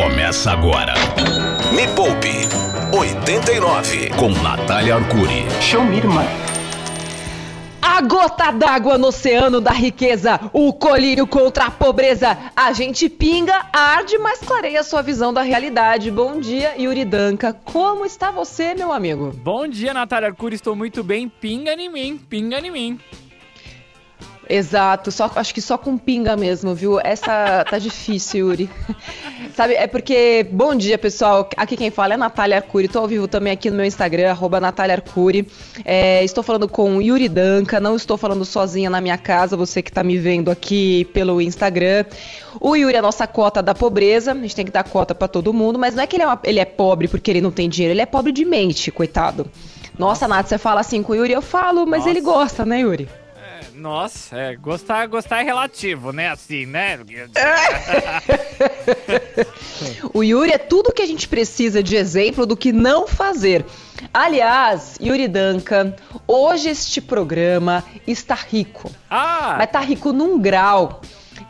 começa agora. Me Poupe 89 com Natália Arcuri. Show me, irmã. A gota d'água no oceano da riqueza, o colírio contra a pobreza. A gente pinga, arde, mas clareia sua visão da realidade. Bom dia, Yuri Danca. Como está você, meu amigo? Bom dia, Natália Arcuri. Estou muito bem. Pinga em mim, pinga em mim. Exato, só, acho que só com pinga mesmo, viu? Essa tá difícil, Yuri. Sabe, é porque. Bom dia, pessoal. Aqui quem fala é Natália Arcuri. Tô ao vivo também aqui no meu Instagram, arroba Natália Arcuri. É, estou falando com Yuri Danca, não estou falando sozinha na minha casa, você que tá me vendo aqui pelo Instagram. O Yuri é a nossa cota da pobreza, a gente tem que dar cota para todo mundo, mas não é que ele é, uma, ele é pobre porque ele não tem dinheiro, ele é pobre de mente, coitado. Nossa, Nath, você fala assim com o Yuri, eu falo, mas Nossa. ele gosta, né, Yuri? Nossa, é, gostar, gostar é relativo, né? Assim, né? O Yuri é tudo que a gente precisa de exemplo do que não fazer. Aliás, Yuri Duncan, hoje este programa está rico. Ah! Mas tá rico num grau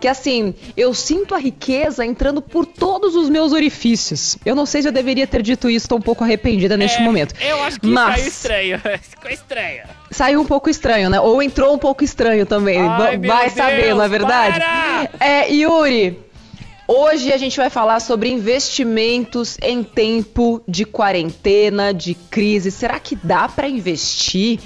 que assim, eu sinto a riqueza entrando por todos os meus orifícios. Eu não sei se eu deveria ter dito isso, tô um pouco arrependida neste é, momento. Eu acho que Mas... saiu estranho. Ficou estranho. Saiu um pouco estranho, né? Ou entrou um pouco estranho também. Ai, Vai saber, Deus, não é verdade? para! É, Yuri, Hoje a gente vai falar sobre investimentos em tempo de quarentena, de crise. Será que dá para investir?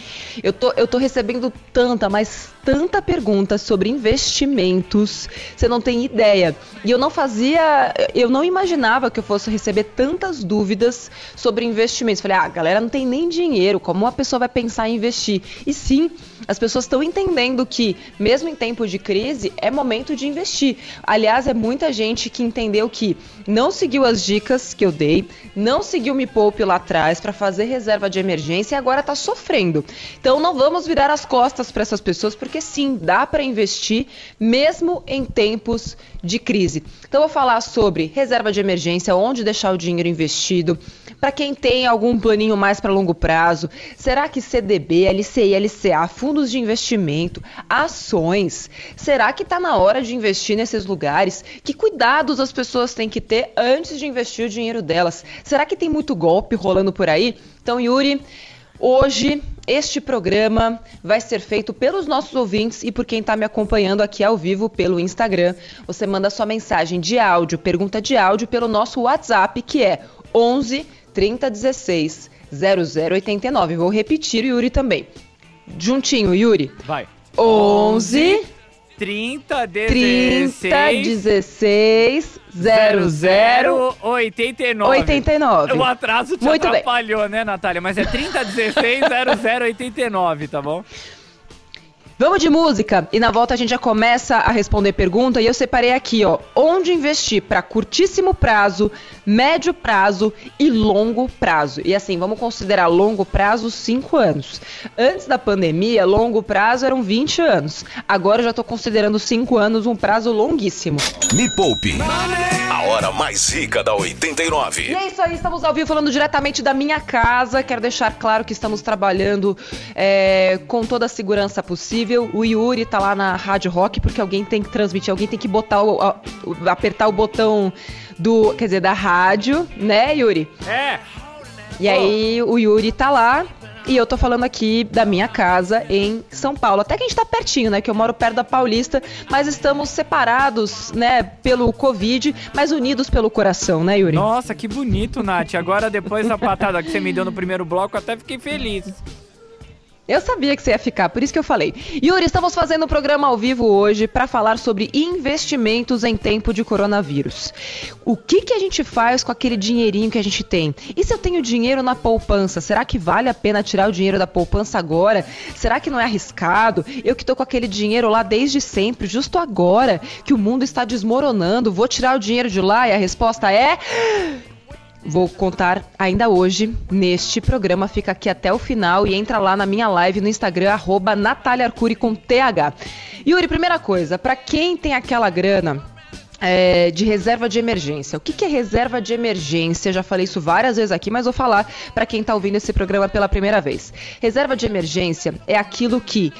Eu tô, eu tô recebendo tanta, mas tanta pergunta sobre investimentos, você não tem ideia. E eu não fazia, eu não imaginava que eu fosse receber tantas dúvidas sobre investimentos. Falei, ah, galera não tem nem dinheiro, como uma pessoa vai pensar em investir? E sim, as pessoas estão entendendo que, mesmo em tempo de crise, é momento de investir. Aliás, é muita gente que entendeu que não seguiu as dicas que eu dei, não seguiu Me Poupe lá atrás para fazer reserva de emergência e agora está sofrendo. Então não vamos virar as costas para essas pessoas, porque sim, dá para investir mesmo em tempos de crise. Então eu vou falar sobre reserva de emergência, onde deixar o dinheiro investido, para quem tem algum planinho mais para longo prazo, será que CDB, LCI, LCA, fundos de investimento, ações, será que está na hora de investir nesses lugares? Que cuidados as pessoas têm que ter antes de investir o dinheiro delas? Será que tem muito golpe rolando por aí? Então, Yuri, Hoje, este programa vai ser feito pelos nossos ouvintes e por quem está me acompanhando aqui ao vivo pelo Instagram. Você manda sua mensagem de áudio, pergunta de áudio pelo nosso WhatsApp, que é 11 3016 0089. Vou repetir, Yuri também. Juntinho, Yuri. Vai. 11 30 16 30 16 00 89. 89. O atraso te Muito bem. atrapalhou, né, Natália? Mas é 30 16 00 89, tá bom? Vamos de música e na volta a gente já começa a responder pergunta e eu separei aqui, ó, onde investir para curtíssimo prazo, médio prazo e longo prazo. E assim, vamos considerar longo prazo 5 anos. Antes da pandemia, longo prazo eram 20 anos. Agora eu já tô considerando 5 anos um prazo longuíssimo. Me Poupe. A hora mais rica da 89. E é isso aí, estamos ao vivo falando diretamente da minha casa. Quero deixar claro que estamos trabalhando é, com toda a segurança possível. O Yuri tá lá na Rádio Rock porque alguém tem que transmitir, alguém tem que botar o, a- apertar o botão do, quer dizer, da rádio, né, Yuri? É. E aí o Yuri tá lá e eu tô falando aqui da minha casa em São Paulo. Até que a gente tá pertinho, né? Que eu moro perto da Paulista, mas estamos separados, né, pelo Covid, mas unidos pelo coração, né, Yuri? Nossa, que bonito, Nath. Agora, depois da patada que você me deu no primeiro bloco, eu até fiquei feliz. Eu sabia que você ia ficar, por isso que eu falei. Yuri, estamos fazendo um programa ao vivo hoje para falar sobre investimentos em tempo de coronavírus. O que, que a gente faz com aquele dinheirinho que a gente tem? E se eu tenho dinheiro na poupança, será que vale a pena tirar o dinheiro da poupança agora? Será que não é arriscado? Eu que tô com aquele dinheiro lá desde sempre, justo agora que o mundo está desmoronando, vou tirar o dinheiro de lá? E a resposta é. Vou contar ainda hoje neste programa. Fica aqui até o final e entra lá na minha live no Instagram, arroba Natália Arcuri com TH. Yuri, primeira coisa, para quem tem aquela grana é, de reserva de emergência. O que, que é reserva de emergência? Já falei isso várias vezes aqui, mas vou falar para quem está ouvindo esse programa pela primeira vez. Reserva de emergência é aquilo que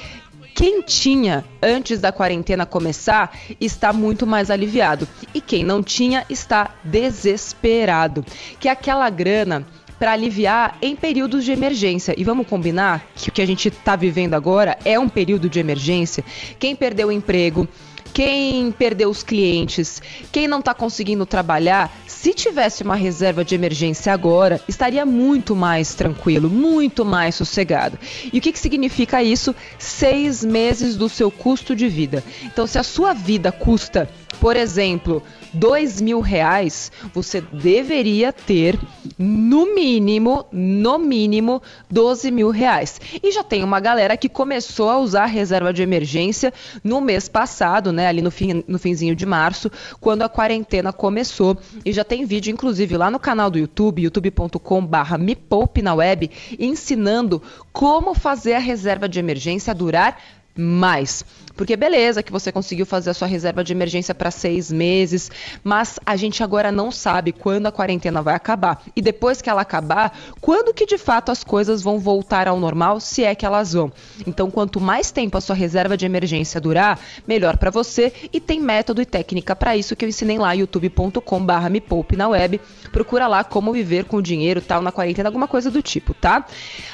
quem tinha antes da quarentena começar está muito mais aliviado e quem não tinha está desesperado, que é aquela grana para aliviar em períodos de emergência. E vamos combinar que o que a gente está vivendo agora é um período de emergência. Quem perdeu o emprego, quem perdeu os clientes, quem não está conseguindo trabalhar, se tivesse uma reserva de emergência agora, estaria muito mais tranquilo, muito mais sossegado. E o que, que significa isso? Seis meses do seu custo de vida. Então, se a sua vida custa, por exemplo, dois mil reais, você deveria ter no mínimo, no mínimo, 12 mil reais. E já tem uma galera que começou a usar a reserva de emergência no mês passado, né? Ali no, fim, no finzinho de março, quando a quarentena começou. E já tem vídeo, inclusive, lá no canal do YouTube, youtube.com/barra me poupe na web, ensinando como fazer a reserva de emergência durar mais. Porque beleza que você conseguiu fazer a sua reserva de emergência para seis meses, mas a gente agora não sabe quando a quarentena vai acabar. E depois que ela acabar, quando que de fato as coisas vão voltar ao normal, se é que elas vão. Então, quanto mais tempo a sua reserva de emergência durar, melhor para você. E tem método e técnica para isso que eu ensinei lá, youtube.com/barra me poupe na web. Procura lá como viver com dinheiro tal na quarentena, alguma coisa do tipo, tá?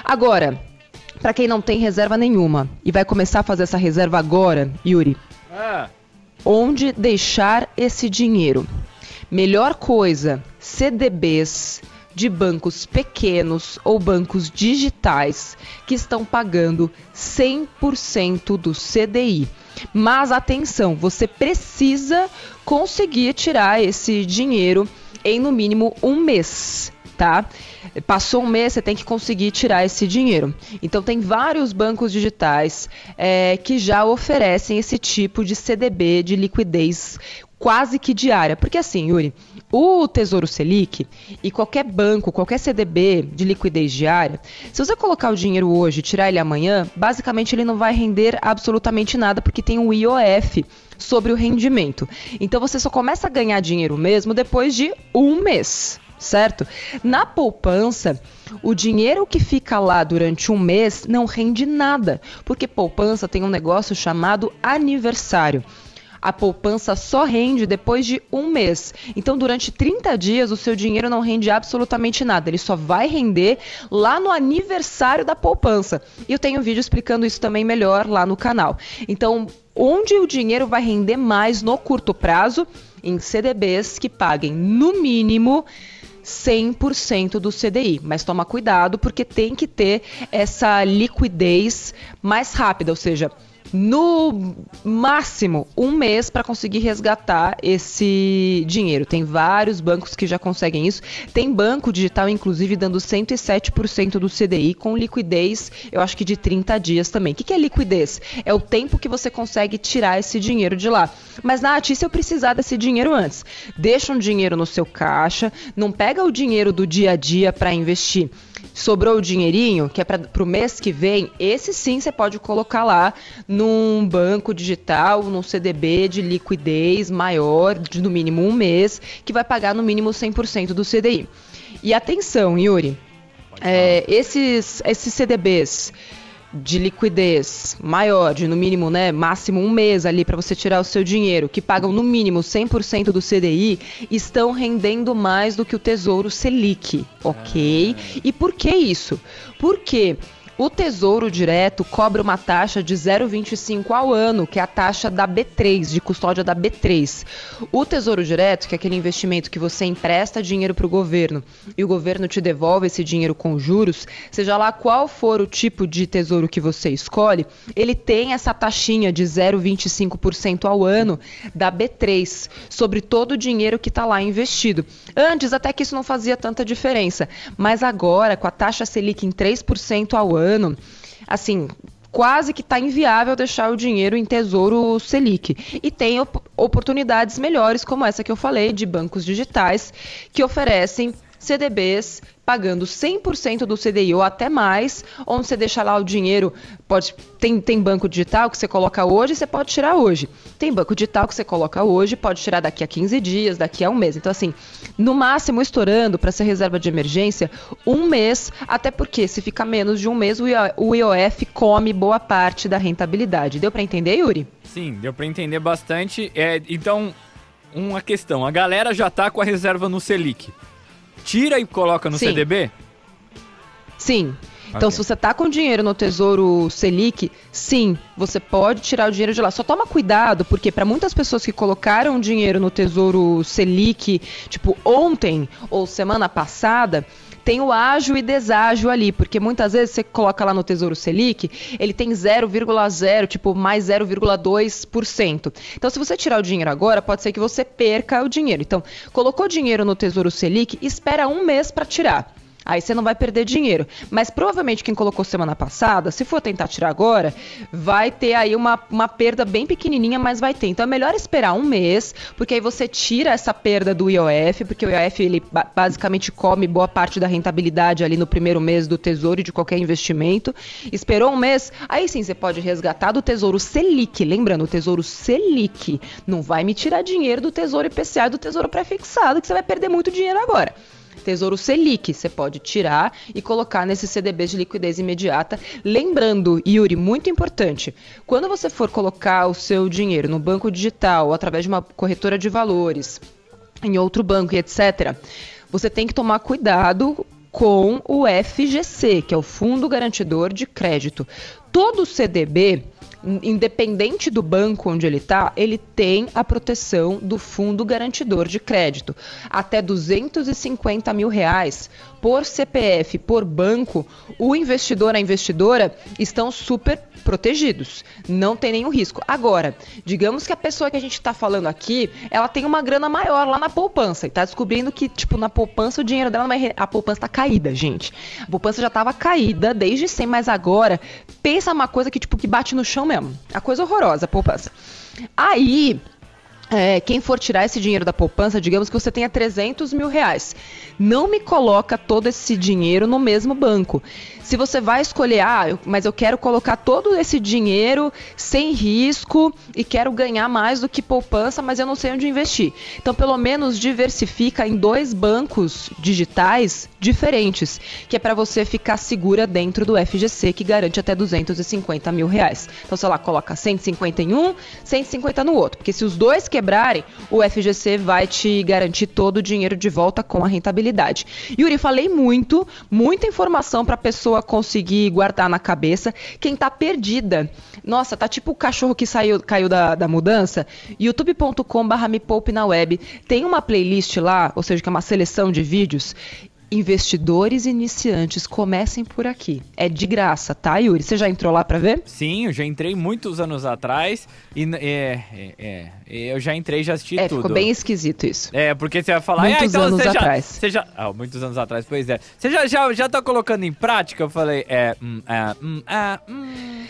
Agora, para quem não tem reserva nenhuma e vai começar a fazer essa reserva agora, Yuri, ah. onde deixar esse dinheiro? Melhor coisa, CDBs de bancos pequenos ou bancos digitais que estão pagando 100% do CDI. Mas atenção, você precisa conseguir tirar esse dinheiro em no mínimo um mês tá? Passou um mês, você tem que conseguir tirar esse dinheiro. Então, tem vários bancos digitais é, que já oferecem esse tipo de CDB de liquidez quase que diária. Porque assim, Yuri, o Tesouro Selic e qualquer banco, qualquer CDB de liquidez diária, se você colocar o dinheiro hoje e tirar ele amanhã, basicamente ele não vai render absolutamente nada porque tem um IOF sobre o rendimento. Então você só começa a ganhar dinheiro mesmo depois de um mês certo? Na poupança, o dinheiro que fica lá durante um mês não rende nada, porque poupança tem um negócio chamado aniversário. A poupança só rende depois de um mês. Então, durante 30 dias, o seu dinheiro não rende absolutamente nada. Ele só vai render lá no aniversário da poupança. E eu tenho um vídeo explicando isso também melhor lá no canal. Então, onde o dinheiro vai render mais no curto prazo? Em CDBs que paguem no mínimo 100% do CDI. Mas toma cuidado porque tem que ter essa liquidez mais rápida, ou seja, no máximo um mês para conseguir resgatar esse dinheiro. Tem vários bancos que já conseguem isso. Tem banco digital, inclusive, dando 107% do CDI com liquidez, eu acho que de 30 dias também. O que, que é liquidez? É o tempo que você consegue tirar esse dinheiro de lá. Mas, Nath, e se eu precisar desse dinheiro antes? Deixa um dinheiro no seu caixa, não pega o dinheiro do dia a dia para investir sobrou o dinheirinho, que é para o mês que vem, esse sim você pode colocar lá num banco digital, num CDB de liquidez maior, de no mínimo um mês, que vai pagar no mínimo 100% do CDI. E atenção, Yuri, é, esses, esses CDBs de liquidez maior, de no mínimo, né, máximo um mês ali para você tirar o seu dinheiro, que pagam no mínimo 100% do CDI, estão rendendo mais do que o Tesouro Selic, ok? Ah. E por que isso? Porque o Tesouro Direto cobra uma taxa de 0,25 ao ano, que é a taxa da B3, de custódia da B3. O Tesouro Direto, que é aquele investimento que você empresta dinheiro para o governo e o governo te devolve esse dinheiro com juros, seja lá qual for o tipo de tesouro que você escolhe, ele tem essa taxinha de 0,25% ao ano da B3 sobre todo o dinheiro que está lá investido. Antes, até que isso não fazia tanta diferença, mas agora, com a taxa Selic em 3% ao ano, ano, assim, quase que está inviável deixar o dinheiro em tesouro Selic. E tem op oportunidades melhores, como essa que eu falei, de bancos digitais, que oferecem CDBs pagando 100% do CDI ou até mais, onde você deixa lá o dinheiro, pode tem, tem banco digital que você coloca hoje, você pode tirar hoje. Tem banco digital que você coloca hoje, pode tirar daqui a 15 dias, daqui a um mês. Então assim, no máximo estourando para ser reserva de emergência, um mês, até porque se fica menos de um mês, o IOF come boa parte da rentabilidade. Deu para entender, Yuri? Sim, deu para entender bastante. É, então, uma questão, a galera já tá com a reserva no Selic tira e coloca no Sim. CDB? Sim. Então, Ok. se você tá com dinheiro no Tesouro Selic, sim, você pode tirar o dinheiro de lá. Só toma cuidado, porque para muitas pessoas que colocaram dinheiro no Tesouro Selic, tipo ontem ou semana passada, tem o ágio e deságio ali, porque muitas vezes você coloca lá no Tesouro Selic, ele tem 0,0, tipo mais 0,2%. Então, se você tirar o dinheiro agora, pode ser que você perca o dinheiro. Então, colocou dinheiro no Tesouro Selic, espera um mês para tirar. Aí você não vai perder dinheiro. Mas provavelmente quem colocou semana passada, se for tentar tirar agora, vai ter aí uma, uma perda bem pequenininha, mas vai ter. Então é melhor esperar um mês, porque aí você tira essa perda do IOF, porque o IOF ele ba- basicamente come boa parte da rentabilidade ali no primeiro mês do tesouro e de qualquer investimento. Esperou um mês, aí sim você pode resgatar do tesouro Selic. Lembrando, o tesouro Selic não vai me tirar dinheiro do tesouro IPCA e do tesouro pré-fixado, que você vai perder muito dinheiro agora. Tesouro Selic, você pode tirar e colocar nesses CDBs de liquidez imediata. Lembrando, Yuri, muito importante, quando você for colocar o seu dinheiro no banco digital ou através de uma corretora de valores, em outro banco e etc., você tem que tomar cuidado com o FGC, que é o Fundo Garantidor de Crédito. Todo CDB, independente do banco onde ele está, ele tem a proteção do Fundo Garantidor de Crédito. Até 250 mil reais por CPF, por banco, o investidor, a investidora estão super protegidos. Não tem nenhum risco. Agora, digamos que a pessoa que a gente está falando aqui, ela tem uma grana maior lá na poupança e está descobrindo que, tipo, na poupança o dinheiro dela não vai. A poupança está caída, gente. A poupança já estava caída desde sempre, mas agora pensa uma coisa que, tipo, que bate no chão mesmo. A coisa horrorosa, a poupança. Aí. É, quem for tirar esse dinheiro da poupança, digamos que você tenha 300 mil reais. Não me coloca todo esse dinheiro no mesmo banco. Se você vai escolher, ah, eu- mas eu quero colocar todo esse dinheiro sem risco e quero ganhar mais do que poupança, mas eu não sei onde investir. Então, pelo menos diversifica em dois bancos digitais diferentes, que é para você ficar segura dentro do FGC, que garante até 250 mil reais. Então, sei lá, coloca 150 em um, 150 no outro. Porque se os dois quebrarem, o FGC vai te garantir todo o dinheiro de volta com a rentabilidade. Yuri, falei muito, muita informação para a pessoa conseguir guardar na cabeça. Quem tá perdida, nossa, tá tipo o cachorro que saiu, caiu da, da mudança. youtube.com/barra me poupe na web. Tem uma playlist lá, ou seja, que é uma seleção de vídeos. Investidores iniciantes, comecem por aqui. É de graça, tá, Yuri? Você já entrou lá para ver? Sim, eu já entrei muitos anos atrás e é, é, é, eu já entrei já assisti É, tudo. ficou bem esquisito isso. É, porque você vai falar, Muitos ah, então anos você já, atrás. Você já, ah, muitos anos atrás, pois é. Você já, já, já tá colocando em prática? Eu falei, é, hum, é, hum, é, hum.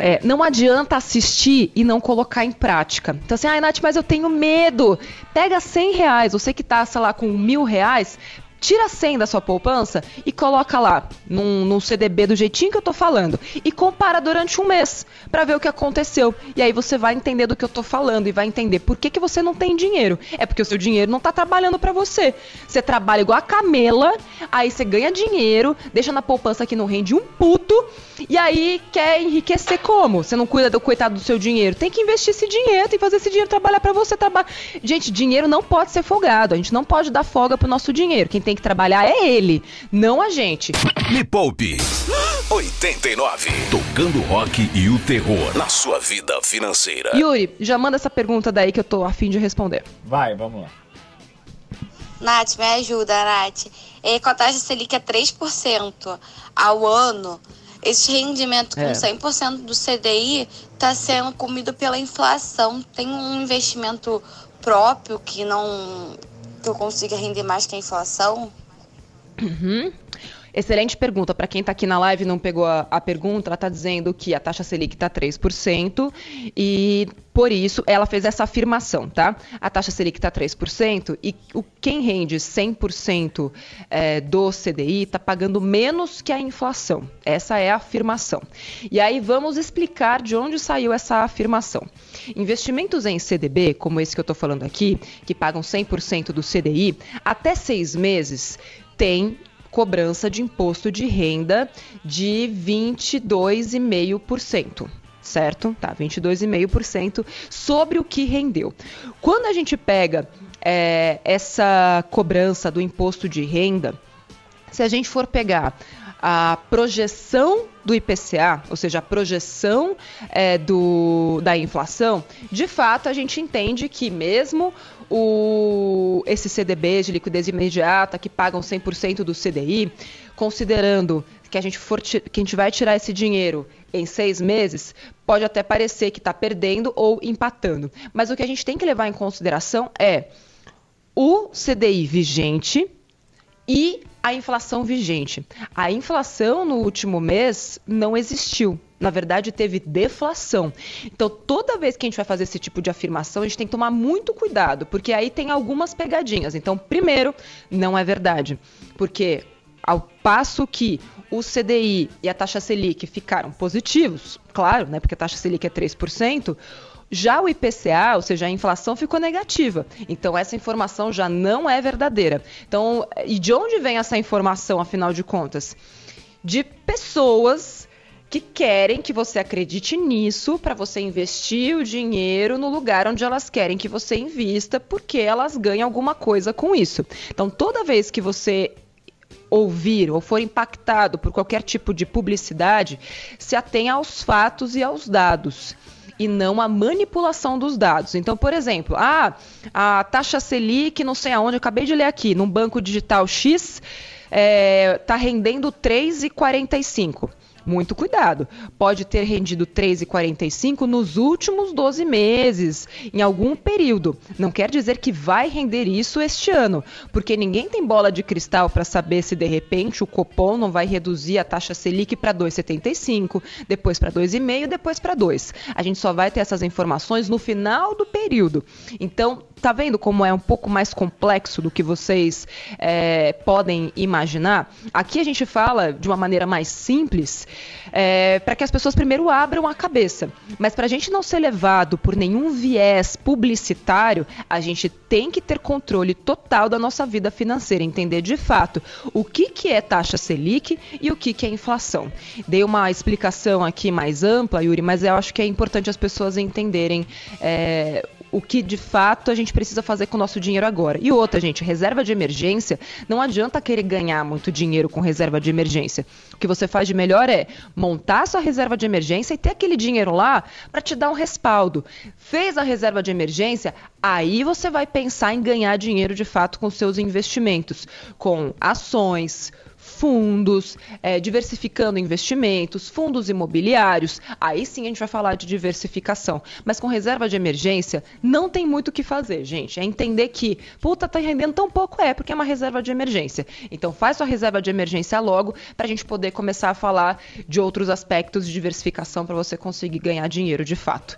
É, não adianta assistir e não colocar em prática. Então assim, ai Nath, mas eu tenho medo. Pega 100 reais, você que tá, sei lá, com mil reais, tira 100 da sua poupança e coloca lá num, num CDB do jeitinho que eu tô falando e compara durante um mês pra ver o que aconteceu. E aí você vai entender do que eu tô falando e vai entender por que, que você não tem dinheiro. É porque o seu dinheiro não tá trabalhando pra você. Você trabalha igual a camela, aí você ganha dinheiro, deixa na poupança que não rende um puto e aí quer enriquecer como? Você não cuida do coitado do seu dinheiro. Tem que investir esse dinheiro, tem que fazer esse dinheiro trabalhar pra você trabalhar. Gente, dinheiro não pode ser folgado. A gente não pode dar folga pro nosso dinheiro. Quem tem que trabalhar é ele, não a gente. Me Poupe 89. Tocando rock e o terror. Na sua vida financeira. Yuri, já manda essa pergunta daí que eu tô afim de responder. Vai, vamos lá. Nath, me ajuda, Nath. É, com a taxa Selic é 3% ao ano, esse rendimento com É. 100% do CDI está sendo comido pela inflação. Tem um investimento próprio que não que eu consiga render mais que a inflação? Excelente pergunta. Para quem está aqui na live e não pegou a, a pergunta, ela está dizendo que a taxa Selic está 3% e por isso ela fez essa afirmação, tá? A taxa Selic está 3% e o, quem rende 100% é, do CDI está pagando menos que a inflação. Essa é a afirmação. E aí vamos explicar de onde saiu essa afirmação. Investimentos em CDB, como esse que eu estou falando aqui, que pagam 100% do CDI, até seis meses tem cobrança de imposto de renda de 22,5% certo? Tá, 22,5% sobre o que rendeu. Quando a gente pega é, essa cobrança do imposto de renda, se a gente for pegar a projeção do IPCA, ou seja, a projeção é, do, da inflação, de fato a gente entende que mesmo o, esses CDBs de liquidez imediata que pagam 100% do CDI, considerando que a gente for que a gente vai tirar esse dinheiro em seis meses, pode até parecer que está perdendo ou empatando. Mas o que a gente tem que levar em consideração é o CDI vigente e a inflação vigente. A inflação no último mês não existiu. Na verdade, teve deflação. Então, toda vez que a gente vai fazer esse tipo de afirmação, a gente tem que tomar muito cuidado, porque aí tem algumas pegadinhas. Então, primeiro, não é verdade. Porque ao passo que o CDI e a taxa Selic ficaram positivos, claro, né, porque a taxa Selic é 3%, já o IPCA, ou seja, a inflação ficou negativa. Então essa informação já não é verdadeira. Então, e de onde vem essa informação, afinal de contas? De pessoas que querem que você acredite nisso para você investir o dinheiro no lugar onde elas querem que você invista, porque elas ganham alguma coisa com isso. Então, toda vez que você ouvir ou for impactado por qualquer tipo de publicidade, se atenha aos fatos e aos dados e não a manipulação dos dados. Então, por exemplo, ah, a taxa Selic, não sei aonde, eu acabei de ler aqui, num banco digital X, está é, tá rendendo 3,45 muito cuidado. Pode ter rendido 3,45 nos últimos 12 meses, em algum período. Não quer dizer que vai render isso este ano, porque ninguém tem bola de cristal para saber se de repente o Copom não vai reduzir a taxa Selic para 2,75, depois para 2,5, depois para 2. A gente só vai ter essas informações no final do período. Então, tá vendo como é um pouco mais complexo do que vocês é, podem imaginar? Aqui a gente fala de uma maneira mais simples é, para que as pessoas primeiro abram a cabeça. Mas para a gente não ser levado por nenhum viés publicitário, a gente tem que ter controle total da nossa vida financeira, entender de fato o que, que é taxa Selic e o que, que é inflação. Dei uma explicação aqui mais ampla, Yuri, mas eu acho que é importante as pessoas entenderem é, o que de fato a gente precisa fazer com o nosso dinheiro agora. E outra, gente, reserva de emergência, não adianta querer ganhar muito dinheiro com reserva de emergência. O que você faz de melhor é montar sua reserva de emergência e ter aquele dinheiro lá para te dar um respaldo. Fez a reserva de emergência, aí você vai pensar em ganhar dinheiro de fato com seus investimentos, com ações, fundos, é, diversificando investimentos, fundos imobiliários. Aí sim a gente vai falar de diversificação. Mas com reserva de emergência, não tem muito o que fazer, gente. É entender que, puta, tá rendendo tão pouco, é, porque é uma reserva de emergência. Então faz sua reserva de emergência logo para a gente poder começar a falar de outros aspectos de diversificação para você conseguir ganhar dinheiro de fato.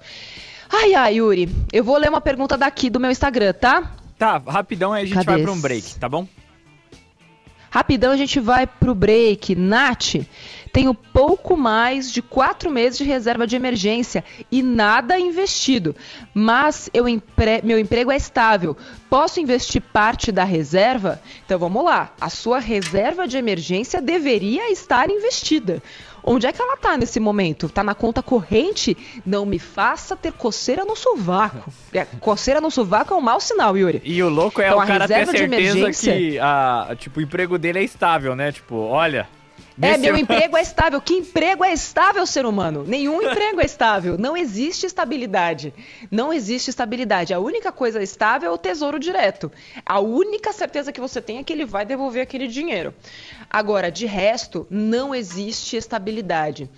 Ai, ai, Yuri, eu vou ler uma pergunta daqui do meu Instagram, tá? Tá, rapidão aí a gente Cadê vai para um break, tá bom? Rapidão, a gente vai pro break. Nath, tenho pouco mais de quatro meses de reserva de emergência e nada investido, mas empre... meu emprego é estável. Posso investir parte da reserva? Então vamos lá. A sua reserva de emergência deveria estar investida. Onde é que ela tá nesse momento? Tá na conta corrente? Não me faça ter coceira no sovaco. É, coceira no sovaco é um mau sinal, Yuri. E o louco é então, o cara ter certeza emergência... que a, tipo, o emprego dele é estável, né? Tipo, olha, é, meu emprego é estável. Que emprego é estável, ser humano? Nenhum emprego é estável. Não existe estabilidade. Não existe estabilidade. A única coisa estável é o tesouro direto. A única certeza que você tem é que ele vai devolver aquele dinheiro. Agora, de resto, não existe estabilidade.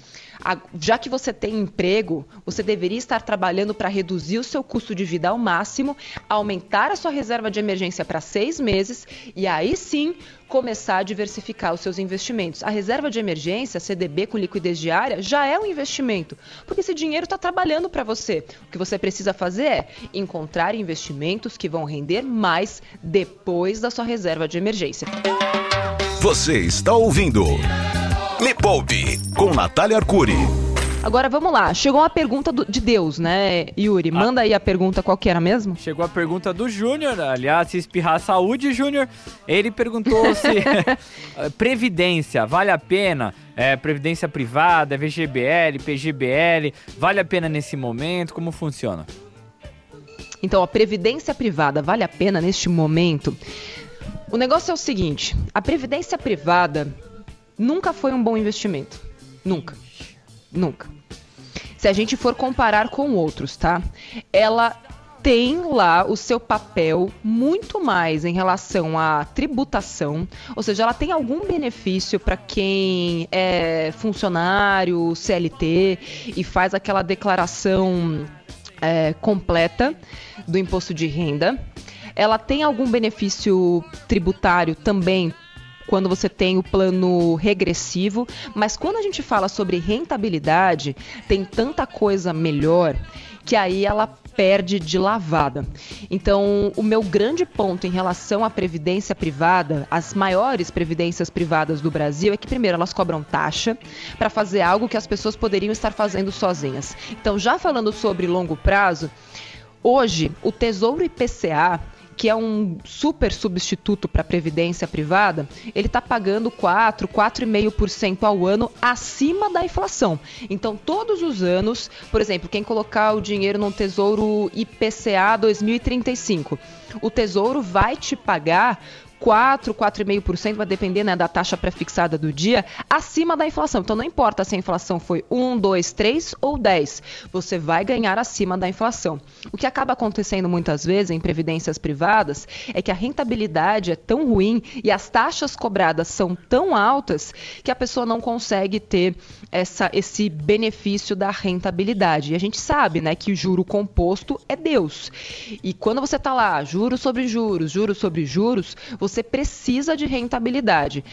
Já que você tem emprego, você deveria estar trabalhando para reduzir o seu custo de vida ao máximo, aumentar a sua reserva de emergência para seis meses e aí sim começar a diversificar os seus investimentos. A reserva de emergência, CDB com liquidez diária, já é um investimento, porque esse dinheiro está trabalhando para você. O que você precisa fazer é encontrar investimentos que vão render mais depois da sua reserva de emergência. Você está ouvindo Me Poupe com Natália Arcuri. Agora vamos lá, chegou uma pergunta do, de Deus, né, Yuri? Ah. Manda aí a pergunta, qual que era mesmo? Chegou a pergunta do Júnior, aliás, se espirrar a saúde, Júnior. Ele perguntou se Previdência, vale a pena? É, previdência privada, VGBL, PGBL, vale a pena nesse momento? Como funciona? Então, a previdência privada vale a pena neste momento? O negócio é o seguinte: a previdência privada nunca foi um bom investimento. Nunca. Nunca. Se a gente for comparar com outros, tá? Ela tem lá o seu papel muito mais em relação à tributação, ou seja, ela tem algum benefício para quem é funcionário, CLT e faz aquela declaração é, completa do imposto de renda. Ela tem algum benefício tributário também quando você tem o plano regressivo, mas quando a gente fala sobre rentabilidade, tem tanta coisa melhor que aí ela perde de lavada. Então, o meu grande ponto em relação à previdência privada, as maiores previdências privadas do Brasil, é que primeiro elas cobram taxa para fazer algo que as pessoas poderiam estar fazendo sozinhas. Então, já falando sobre longo prazo, hoje o Tesouro IPCA que é um super substituto para a previdência privada, ele está pagando 4, 4,5% ao ano acima da inflação. Então, todos os anos, por exemplo, quem colocar o dinheiro no Tesouro IPCA 2035, o Tesouro vai te pagar 4, 4,5%, vai depender né, da taxa pré-fixada do dia, acima da inflação. Então não importa se a inflação foi 1, 2, 3 ou 10, você vai ganhar acima da inflação. O que acaba acontecendo muitas vezes em previdências privadas é que a rentabilidade é tão ruim e as taxas cobradas são tão altas que a pessoa não consegue ter essa, esse benefício da rentabilidade. E a gente sabe né, que o juro composto é Deus. E quando você está lá, juros sobre juros, juros sobre juros, você você precisa de rentabilidade.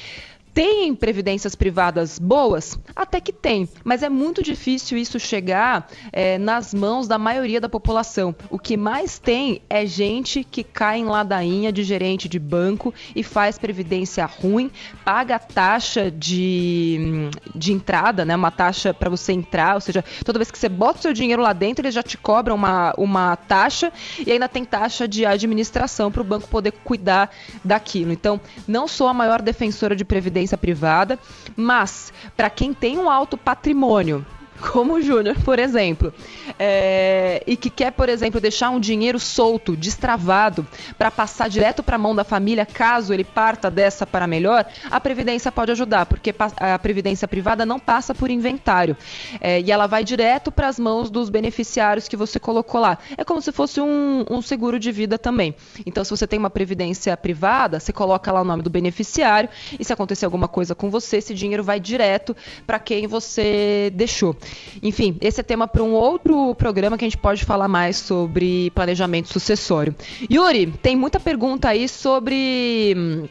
Tem previdências privadas boas? Até que tem, mas é muito difícil isso chegar é, nas mãos da maioria da população. O que mais tem é gente que cai em ladainha de gerente de banco e faz previdência ruim, paga taxa de, de entrada, né, uma taxa para você entrar, ou seja, toda vez que você bota o seu dinheiro lá dentro, eles já te cobram uma, uma taxa e ainda tem taxa de administração para o banco poder cuidar daquilo. Então, não sou a maior defensora de previdência previdência privada, mas para quem tem um alto patrimônio, como o Júnior, por exemplo, é, e que quer, por exemplo, deixar um dinheiro solto, destravado, para passar direto para a mão da família, caso ele parta dessa para melhor, a Previdência pode ajudar, porque a Previdência privada não passa por inventário. É, e ela vai direto para as mãos dos beneficiários que você colocou lá. É como se fosse um, um seguro de vida também. Então, se você tem uma Previdência privada, você coloca lá o nome do beneficiário, e se acontecer alguma coisa com você, esse dinheiro vai direto para quem você deixou. Enfim, esse é tema para um outro programa que a gente pode falar mais sobre planejamento sucessório. Yuri, tem muita pergunta aí sobre hum,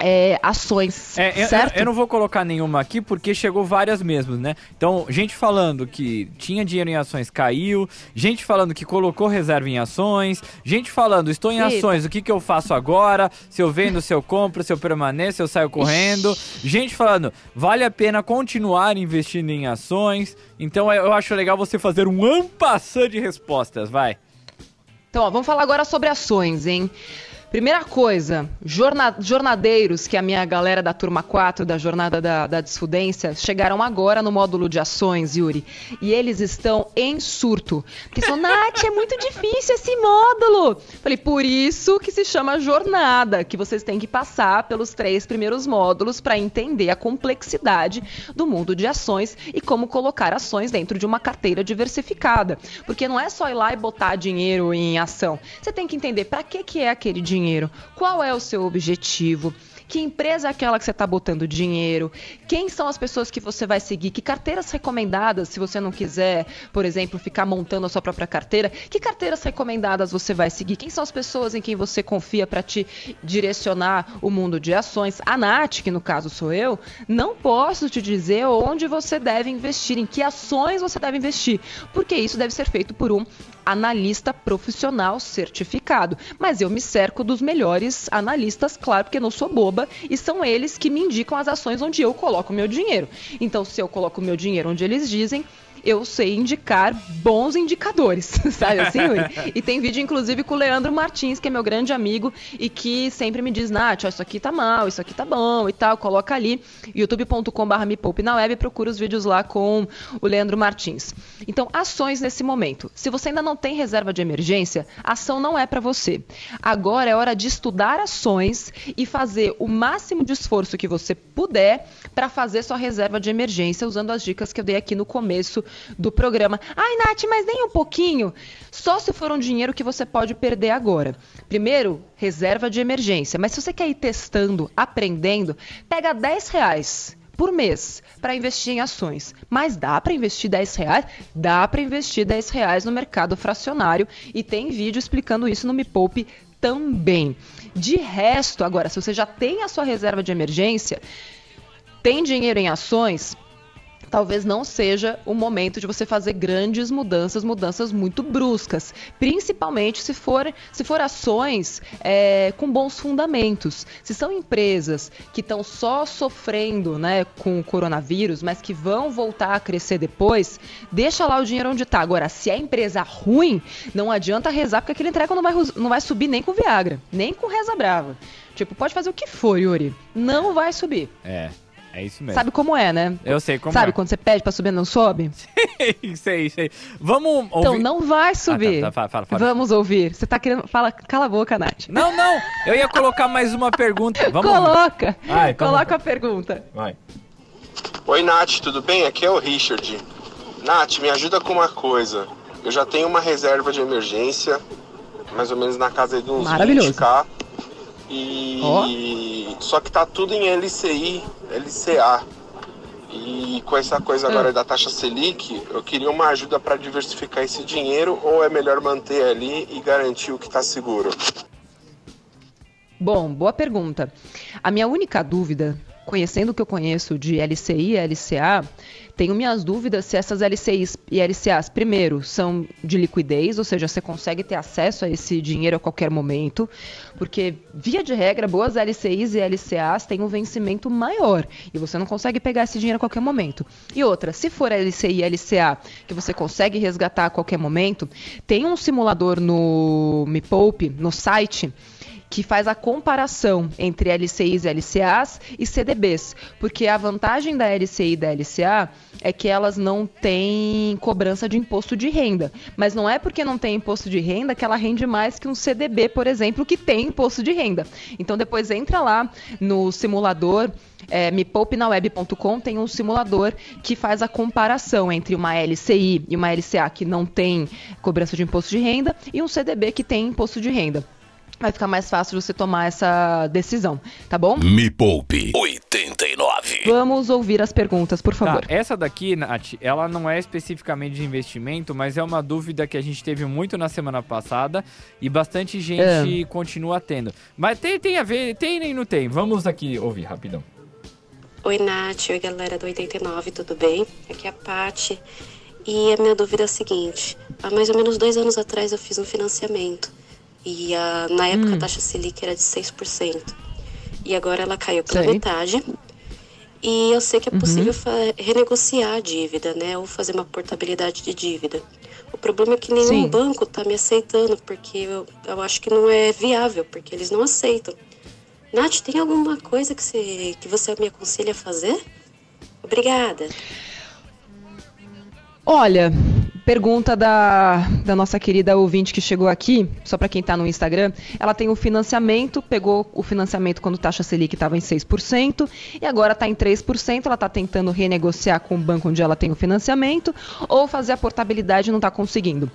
é, ações, é, certo? Eu, eu, não vou colocar nenhuma aqui porque chegou várias mesmo, né? Então, gente falando que tinha dinheiro em ações, caiu. Gente falando que colocou reserva em ações. Gente falando, estou em Eita. ações, o que, que eu faço agora? Se eu vendo, se eu compro, se eu permaneço, se eu saio correndo. Ixi. Gente falando, vale a pena continuar investindo em ações. Então, eu acho legal você fazer um ampassã de respostas, vai. Então, ó, vamos falar agora sobre ações, hein? Primeira coisa, jorna jornadeiros, que a minha galera da turma 4 da Jornada da, da Desfudência, chegaram agora no módulo de ações, Yuri. E eles estão em surto. Porque são, Nath, é muito difícil esse módulo. Falei, por isso que se chama jornada, que vocês têm que passar pelos três primeiros módulos para entender a complexidade do mundo de ações e como colocar ações dentro de uma carteira diversificada. Porque não é só ir lá e botar dinheiro em ação. Você tem que entender para que, que é aquele dinheiro dinheiro, qual é o seu objetivo, Que empresa é aquela que você está botando dinheiro? Quem são as pessoas que você vai seguir? Que carteiras recomendadas, se você não quiser, por exemplo, ficar montando a sua própria carteira, que carteiras recomendadas você vai seguir? Quem são as pessoas em quem você confia para te direcionar o mundo de ações? A Nath, que no caso sou eu, não posso te dizer onde você deve investir, em que ações você deve investir, porque isso deve ser feito por um analista profissional certificado. Mas eu me cerco dos melhores analistas, claro, porque não sou boba, e são eles que me indicam as ações onde eu coloco meu dinheiro. Então, se eu coloco meu dinheiro onde eles dizem, eu sei indicar bons indicadores, sabe assim, Yuri? E tem vídeo, inclusive, com o Leandro Martins, que é meu grande amigo e que sempre me diz, Nath, ó, isso aqui tá mal, isso aqui tá bom e tal, coloca ali, youtube.com.br me poupe na web, procura os vídeos lá com o Leandro Martins. Então, ações nesse momento. Se você ainda não tem reserva de emergência, ação não é para você. Agora é hora de estudar ações e fazer o máximo de esforço que você puder para fazer sua reserva de emergência, usando as dicas que eu dei aqui no começo do programa. Ai, Nath, mas nem um pouquinho. Só se for um dinheiro que você pode perder agora. Primeiro, reserva de emergência. Mas se você quer ir testando, aprendendo, pega 10 reais por mês para investir em ações. Mas dá para investir 10 reais? Dá para investir 10 reais no mercado fracionário e tem vídeo explicando isso no Me Poupe também. De resto, agora, se você já tem a sua reserva de emergência, tem dinheiro em ações, talvez não seja o momento de você fazer grandes mudanças, mudanças muito bruscas, principalmente se for, se for ações é, com bons fundamentos. Se são empresas que estão só sofrendo né, com o coronavírus, mas que vão voltar a crescer depois, deixa lá o dinheiro onde está. Agora, se é empresa ruim, não adianta rezar, porque aquele entrega não vai, não vai subir nem com Viagra, nem com Reza Brava. Tipo, pode fazer o que for, Yuri. Não vai subir. É. É isso mesmo. Sabe como é, né? Eu sei como Sabe é. quando você pede pra subir não sobe? sei, sei. Vamos ouvir. Então não vai subir. Ah, tá, tá, fala, fala, Vamos ouvir. Você tá querendo. Fala, cala a boca, Nath. Não, não. Eu ia colocar mais uma pergunta. Vamos Coloca. Ai, Coloca a pergunta. Vai. Oi, Nath, tudo bem? Aqui é o Richard. Nath, me ajuda com uma coisa. Eu já tenho uma reserva de emergência, mais ou menos na casa de uns 20k. E oh. só que tá tudo em LCI, LCA. E com essa coisa agora ah. da taxa Selic, eu queria uma ajuda para diversificar esse dinheiro ou é melhor manter ali e garantir o que está seguro? Bom, boa pergunta. A minha única dúvida, conhecendo o que eu conheço de LCI e LCA, tenho minhas dúvidas se essas LCIs e LCAs, primeiro, são de liquidez, ou seja, você consegue ter acesso a esse dinheiro a qualquer momento, porque, via de regra, boas LCIs e LCAs têm um vencimento maior e você não consegue pegar esse dinheiro a qualquer momento. E outra, se for LCI e LCA que você consegue resgatar a qualquer momento, tem um simulador no Me Poupe, no site que faz a comparação entre LCIs e LCAs e CDBs, porque a vantagem da LCI e da LCA é que elas não têm cobrança de imposto de renda, mas não é porque não tem imposto de renda que ela rende mais que um CDB, por exemplo, que tem imposto de renda. Então depois entra lá no simulador é, tem um simulador que faz a comparação entre uma LCI e uma LCA que não tem cobrança de imposto de renda e um CDB que tem imposto de renda vai ficar mais fácil você tomar essa decisão, tá bom? Me Poupe 89. Vamos ouvir as perguntas, por favor. Tá, essa daqui, Nath, ela não é especificamente de investimento, mas é uma dúvida que a gente teve muito na semana passada e bastante gente é. continua tendo. Mas tem, tem a ver, tem nem não tem. Vamos aqui ouvir rapidão. Oi, Nath. Oi, galera do 89, tudo bem? Aqui é a Paty. E a minha dúvida é a seguinte: há mais ou menos dois anos atrás eu fiz um financiamento e a, na época hum. a taxa Selic era de 6%. E agora ela caiu pela sei. metade. E eu sei que é uhum. possível uhum. renegociar a dívida, né? Ou fazer uma portabilidade de dívida. O problema é que nenhum Sim. banco está me aceitando, porque eu, eu acho que não é viável, porque eles não aceitam. Nath, tem alguma coisa que você, que você me aconselha a fazer? Obrigada. Olha, Pergunta da, da nossa querida ouvinte que chegou aqui, só para quem está no Instagram. Ela tem o financiamento, pegou o financiamento quando taxa Selic estava em 6% e agora está em 3%. Ela está tentando renegociar com o banco onde ela tem o financiamento ou fazer a portabilidade e não está conseguindo.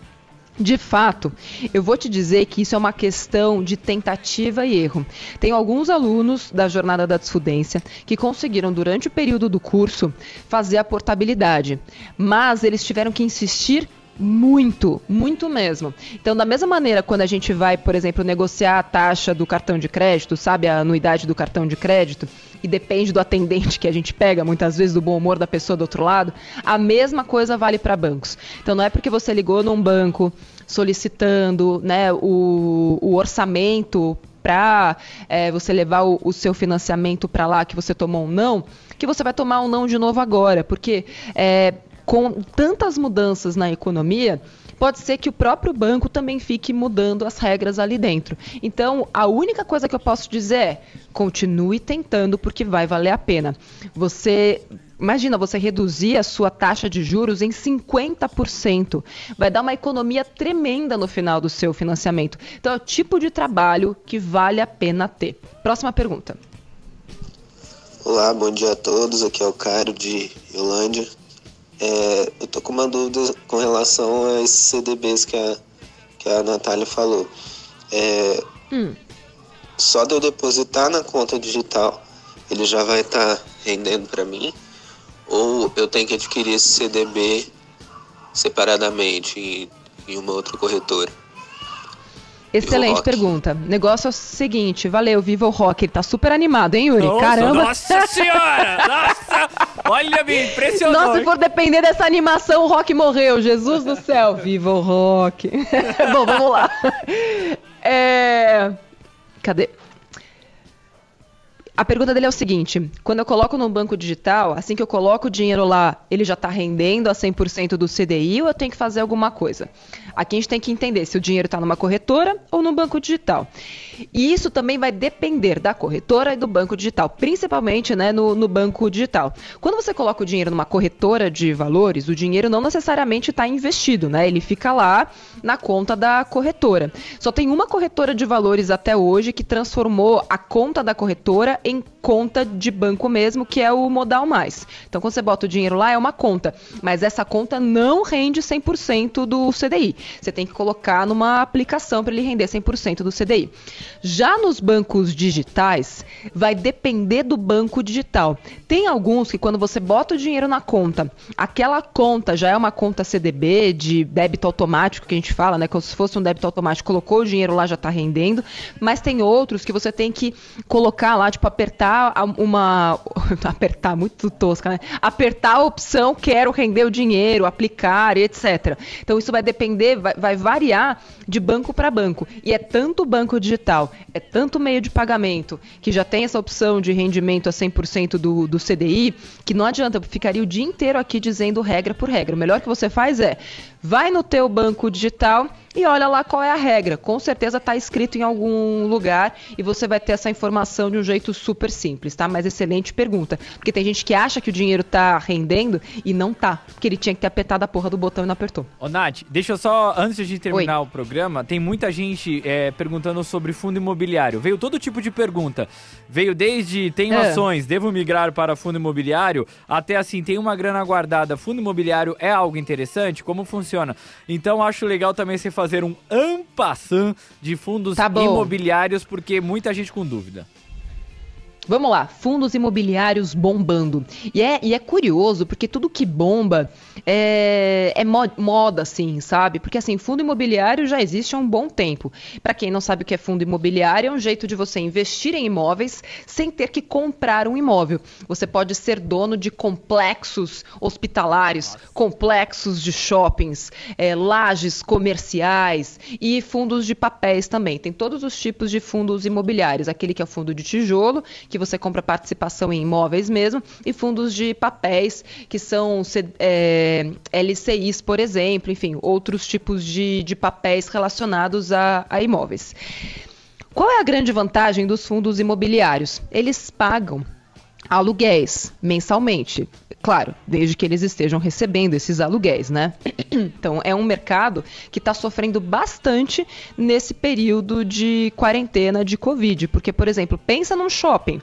De fato, eu vou te dizer que isso é uma questão de tentativa e erro. Tem alguns alunos da jornada da desfudência que conseguiram, durante o período do curso, fazer a portabilidade, mas eles tiveram que insistir muito, muito mesmo. Então, da mesma maneira, quando a gente vai, por exemplo, negociar a taxa do cartão de crédito, sabe, a anuidade do cartão de crédito, e depende do atendente que a gente pega, muitas vezes do bom humor da pessoa do outro lado, a mesma coisa vale para bancos. Então, não é porque você ligou num banco solicitando né, o, o orçamento para é, você levar o, o seu financiamento para lá que você tomou um não, que você vai tomar um não de novo agora, porque é, com tantas mudanças na economia, pode ser que o próprio banco também fique mudando as regras ali dentro. Então, a única coisa que eu posso dizer é: continue tentando, porque vai valer a pena. Você. Imagina você reduzir a sua taxa de juros em 50%. Vai dar uma economia tremenda no final do seu financiamento. Então, é o tipo de trabalho que vale a pena ter. Próxima pergunta. Olá, bom dia a todos. Aqui é o Cairo de Yolândia. É, eu tô com uma dúvida com relação a esses CDBs que a, que a Natália falou. É, hum. Só de eu depositar na conta digital, ele já vai estar tá rendendo para mim? Ou eu tenho que adquirir esse CDB separadamente em, em uma outra corretora? Excelente pergunta. Negócio é o seguinte, valeu, Viva o Rock. Ele tá super animado, hein, Yuri? Nossa, Caramba! Nossa senhora! Nossa! Olha, me impressionou. Nossa, se for depender dessa animação, o Rock morreu. Jesus do céu! Viva o Rock! Bom, vamos lá. É... Cadê? A pergunta dele é o seguinte: quando eu coloco no banco digital, assim que eu coloco o dinheiro lá, ele já está rendendo a 100% do CDI ou eu tenho que fazer alguma coisa? Aqui a gente tem que entender se o dinheiro está numa corretora ou no banco digital. E isso também vai depender da corretora e do banco digital, principalmente né, no, no banco digital. Quando você coloca o dinheiro numa corretora de valores, o dinheiro não necessariamente está investido, né? Ele fica lá na conta da corretora. Só tem uma corretora de valores até hoje que transformou a conta da corretora em conta de banco mesmo, que é o Modal Mais. Então, quando você bota o dinheiro lá, é uma conta, mas essa conta não rende 100% do CDI. Você tem que colocar numa aplicação para ele render 100% do CDI. Já nos bancos digitais, vai depender do banco digital. Tem alguns que quando você bota o dinheiro na conta, aquela conta já é uma conta CDB de débito automático que a gente fala, né? Como se fosse um débito automático, colocou o dinheiro lá já está rendendo, mas tem outros que você tem que colocar lá, tipo, apertar uma. apertar, muito tosca, né? Apertar a opção quero render o dinheiro, aplicar e etc. Então isso vai depender, vai, vai variar de banco para banco. E é tanto banco digital, é tanto meio de pagamento, que já tem essa opção de rendimento a 100% do, do CDI, que não adianta, eu ficaria o dia inteiro aqui dizendo regra por regra. O melhor que você faz é, vai no teu banco digital e olha lá qual é a regra. Com certeza está escrito em algum lugar e você vai ter essa informação de um jeito super simples, tá? Mas excelente pergunta. Porque tem gente que acha que o dinheiro está rendendo e não tá. Porque ele tinha que ter apertado a porra do botão e não apertou. Ô, Nath, deixa eu só, antes de terminar Oi. o programa, tem muita gente é, perguntando sobre fundo imobiliário. Veio todo tipo de pergunta. Veio desde tenho é. ações, devo migrar para fundo imobiliário, até assim, tem uma grana guardada, fundo imobiliário é algo interessante? Como funciona? Então acho legal também você fazer um ampassant de fundos tá imobiliários, porque muita gente com dúvida. Vamos lá, fundos imobiliários bombando. E é, e é curioso, porque tudo que bomba é, é moda, assim, sabe? Porque, assim, fundo imobiliário já existe há um bom tempo. Para quem não sabe o que é fundo imobiliário, é um jeito de você investir em imóveis sem ter que comprar um imóvel. Você pode ser dono de complexos hospitalares, complexos de shoppings, é, lajes comerciais e fundos de papéis também. Tem todos os tipos de fundos imobiliários. Aquele que é o fundo de tijolo, que você compra participação em imóveis mesmo, e fundos de papéis, que são é, LCIs, por exemplo, enfim, outros tipos de, de papéis relacionados a, a imóveis. Qual é a grande vantagem dos fundos imobiliários? Eles pagam aluguéis mensalmente. Claro, desde que eles estejam recebendo esses aluguéis, né? Então, é um mercado que está sofrendo bastante nesse período de quarentena de Covid. Porque, por exemplo, pensa num shopping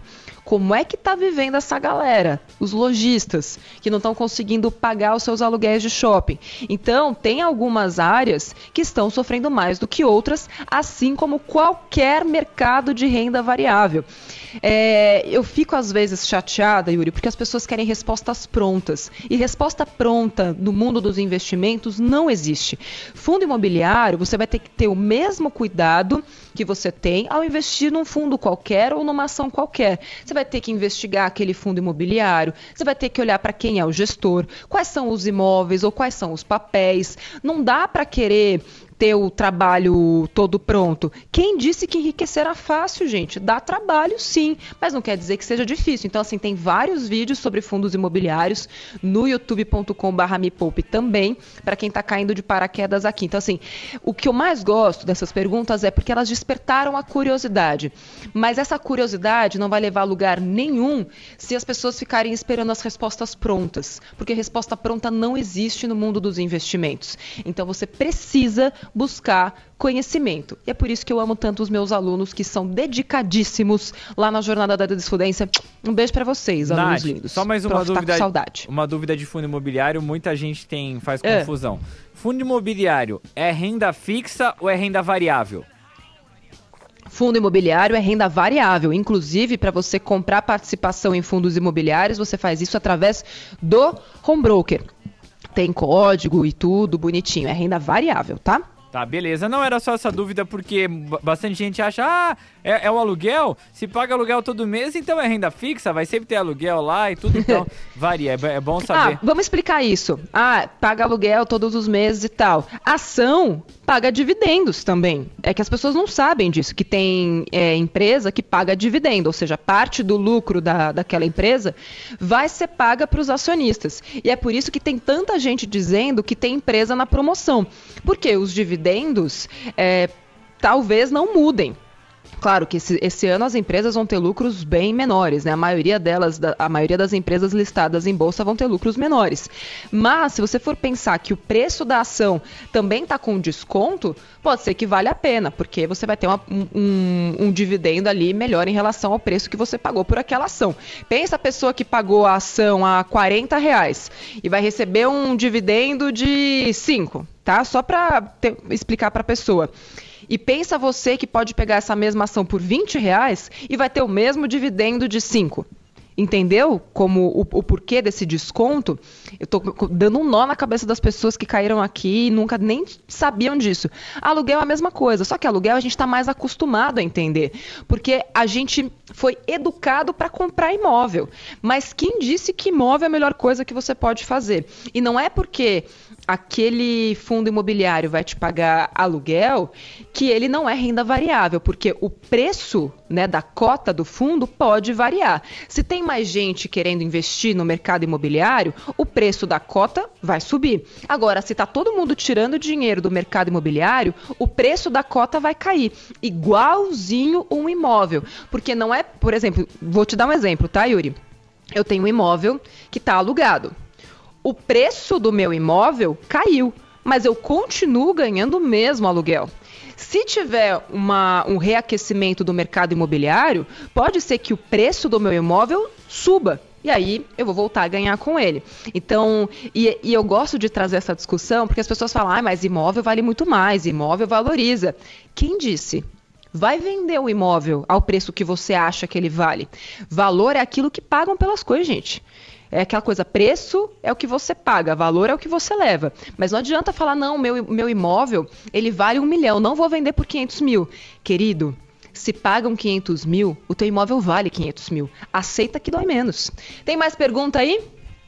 como é que está vivendo essa galera, os lojistas, que não estão conseguindo pagar os seus aluguéis de shopping. Então, tem algumas áreas que estão sofrendo mais do que outras, assim como qualquer mercado de renda variável. É, eu fico às vezes chateada, Yuri, porque as pessoas querem respostas prontas. E resposta pronta no mundo dos investimentos não existe. Fundo imobiliário, você vai ter que ter o mesmo cuidado que você tem ao investir num fundo qualquer ou numa ação qualquer. Você vai ter que investigar aquele fundo imobiliário, você vai ter que olhar para quem é o gestor, quais são os imóveis ou quais são os papéis. Não dá para querer ter o trabalho todo pronto. Quem disse que enriquecer era fácil, gente? Dá trabalho, sim, mas não quer dizer que seja difícil. Então, assim, tem vários vídeos sobre fundos imobiliários no youtube.com.br me poupe também, para quem está caindo de paraquedas aqui. Então, assim, o que eu mais gosto dessas perguntas é porque elas despertaram a curiosidade. Mas essa curiosidade não vai levar a lugar nenhum se as pessoas ficarem esperando as respostas prontas, porque resposta pronta não existe no mundo dos investimentos. Então, você precisa buscar conhecimento. E é por isso que eu amo tanto os meus alunos que são dedicadíssimos lá na jornada da desfudência. Um beijo para vocês, Nath, alunos lindos. Só mais uma dúvida, tá saudade. uma dúvida de fundo imobiliário, muita gente tem faz é. confusão. Fundo imobiliário é renda fixa ou é renda variável? Fundo imobiliário é renda variável. Inclusive, para você comprar participação em fundos imobiliários, você faz isso através do home broker tem código e tudo bonitinho. É renda variável, tá? Tá, beleza. Não era só essa dúvida, porque bastante gente acha, ah, é, é, o aluguel? Se paga aluguel todo mês, então é renda fixa, vai sempre ter aluguel lá e tudo, então varia, é, é bom saber. Ah, vamos explicar isso. Ah, paga aluguel todos os meses e tal. Ação paga dividendos também. É que as pessoas não sabem disso, que tem é, empresa que paga dividendo, ou seja, parte do lucro da, daquela empresa vai ser paga para os acionistas. E é por isso que tem tanta gente dizendo que tem empresa na promoção. Porque os dividendos é, talvez não mudem. Claro que esse, esse, ano as empresas vão ter lucros bem menores, né? A maioria delas, a maioria das empresas listadas em bolsa vão ter lucros menores. Mas se você for pensar que o preço da ação também está com desconto, pode ser que vale a pena, porque você vai ter uma, um, um, dividendo ali melhor em relação ao preço que você pagou por aquela ação. Pensa a pessoa que pagou a ação a 40 reais e vai receber um dividendo de 5, tá? Só para explicar para a pessoa. E pensa você que pode pegar essa mesma ação por 20 reais e vai ter o mesmo dividendo de 5. Entendeu como o, o, porquê desse desconto? Eu estou dando um nó na cabeça das pessoas que caíram aqui e nunca nem sabiam disso. Aluguel é a mesma coisa, só que aluguel a gente está mais acostumado a entender, porque a gente foi educado para comprar imóvel. Mas quem disse que imóvel é a melhor coisa que você pode fazer? E não é porque aquele fundo imobiliário vai te pagar aluguel, que ele não é renda variável, porque o preço né, da cota do fundo pode variar. Se tem mais gente querendo investir no mercado imobiliário, o preço da cota vai subir. Agora, se está todo mundo tirando dinheiro do mercado imobiliário, o preço da cota vai cair, igualzinho um imóvel. Porque não é, por exemplo, vou te dar um exemplo, tá, Yuri? Eu tenho um imóvel que está alugado o preço do meu imóvel caiu, mas eu continuo ganhando o mesmo aluguel. Se tiver uma, um reaquecimento do mercado imobiliário, pode ser que o preço do meu imóvel suba. E aí eu vou voltar a ganhar com ele. Então, e, e eu gosto de trazer essa discussão porque as pessoas falam, ah, mas imóvel vale muito mais, imóvel valoriza. Quem disse? Vai vender o imóvel ao preço que você acha que ele vale. Valor é aquilo que pagam pelas coisas, gente. É aquela coisa, preço é o que você paga, valor é o que você leva. Mas não adianta falar, não, meu, meu imóvel, ele vale um milhão, não vou vender por 500 mil. Querido, se pagam 500 mil, o teu imóvel vale 500 mil. Aceita que dói menos. Tem mais pergunta aí?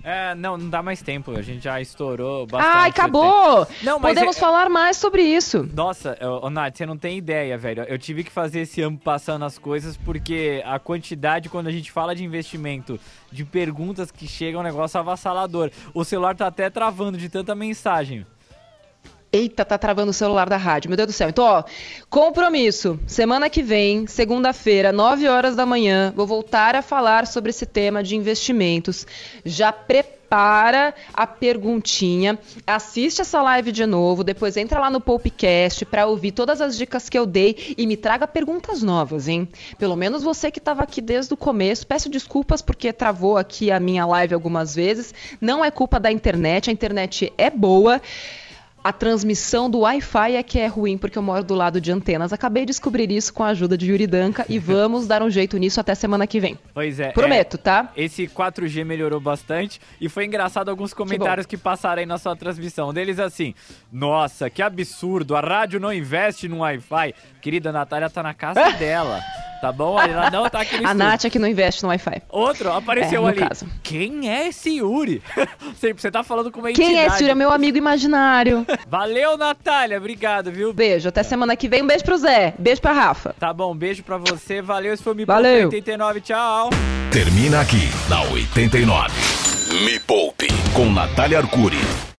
É, não, não dá mais tempo. A gente já estourou bastante. Ai, acabou! Não, Podemos é... falar mais sobre isso. Nossa, ô, Nath, você não tem ideia, velho. Eu tive que fazer esse ano passando as coisas porque a quantidade, quando a gente fala de investimento, de perguntas que chegam, é um negócio avassalador. O celular tá até travando de tanta mensagem. Eita, tá travando o celular da rádio. Meu Deus do céu. Então, ó, compromisso. Semana que vem, segunda-feira, 9 horas da manhã, vou voltar a falar sobre esse tema de investimentos. Já prepara a perguntinha, assiste essa live de novo, depois entra lá no Popcast para ouvir todas as dicas que eu dei e me traga perguntas novas, hein? Pelo menos você que estava aqui desde o começo. Peço desculpas porque travou aqui a minha live algumas vezes. Não é culpa da internet, a internet é boa. A transmissão do Wi-Fi é que é ruim porque eu moro do lado de antenas. Acabei de descobrir isso com a ajuda de Yuri Danca e vamos dar um jeito nisso até semana que vem. Pois é. Prometo, é, tá? Esse 4G melhorou bastante e foi engraçado alguns comentários que, que passaram aí na sua transmissão. Um deles assim: Nossa, que absurdo, a rádio não investe no Wi-Fi. Querida Natália tá na casa dela. Tá bom? Ela não tá aqui no A Nath é que não investe no Wi-Fi. Outro apareceu é, ali. Caso. Quem é esse Yuri? Você tá falando com uma Quem é esse Yuri? É meu amigo imaginário. Valeu, Natália. Obrigado, viu? Beijo. Até semana que vem. Um beijo pro Zé. Beijo pra Rafa. Tá bom. Beijo pra você. Valeu. Esse foi o Me Valeu. 89. Tchau. Termina aqui, na 89. Me Poupe, com Natália Arcuri.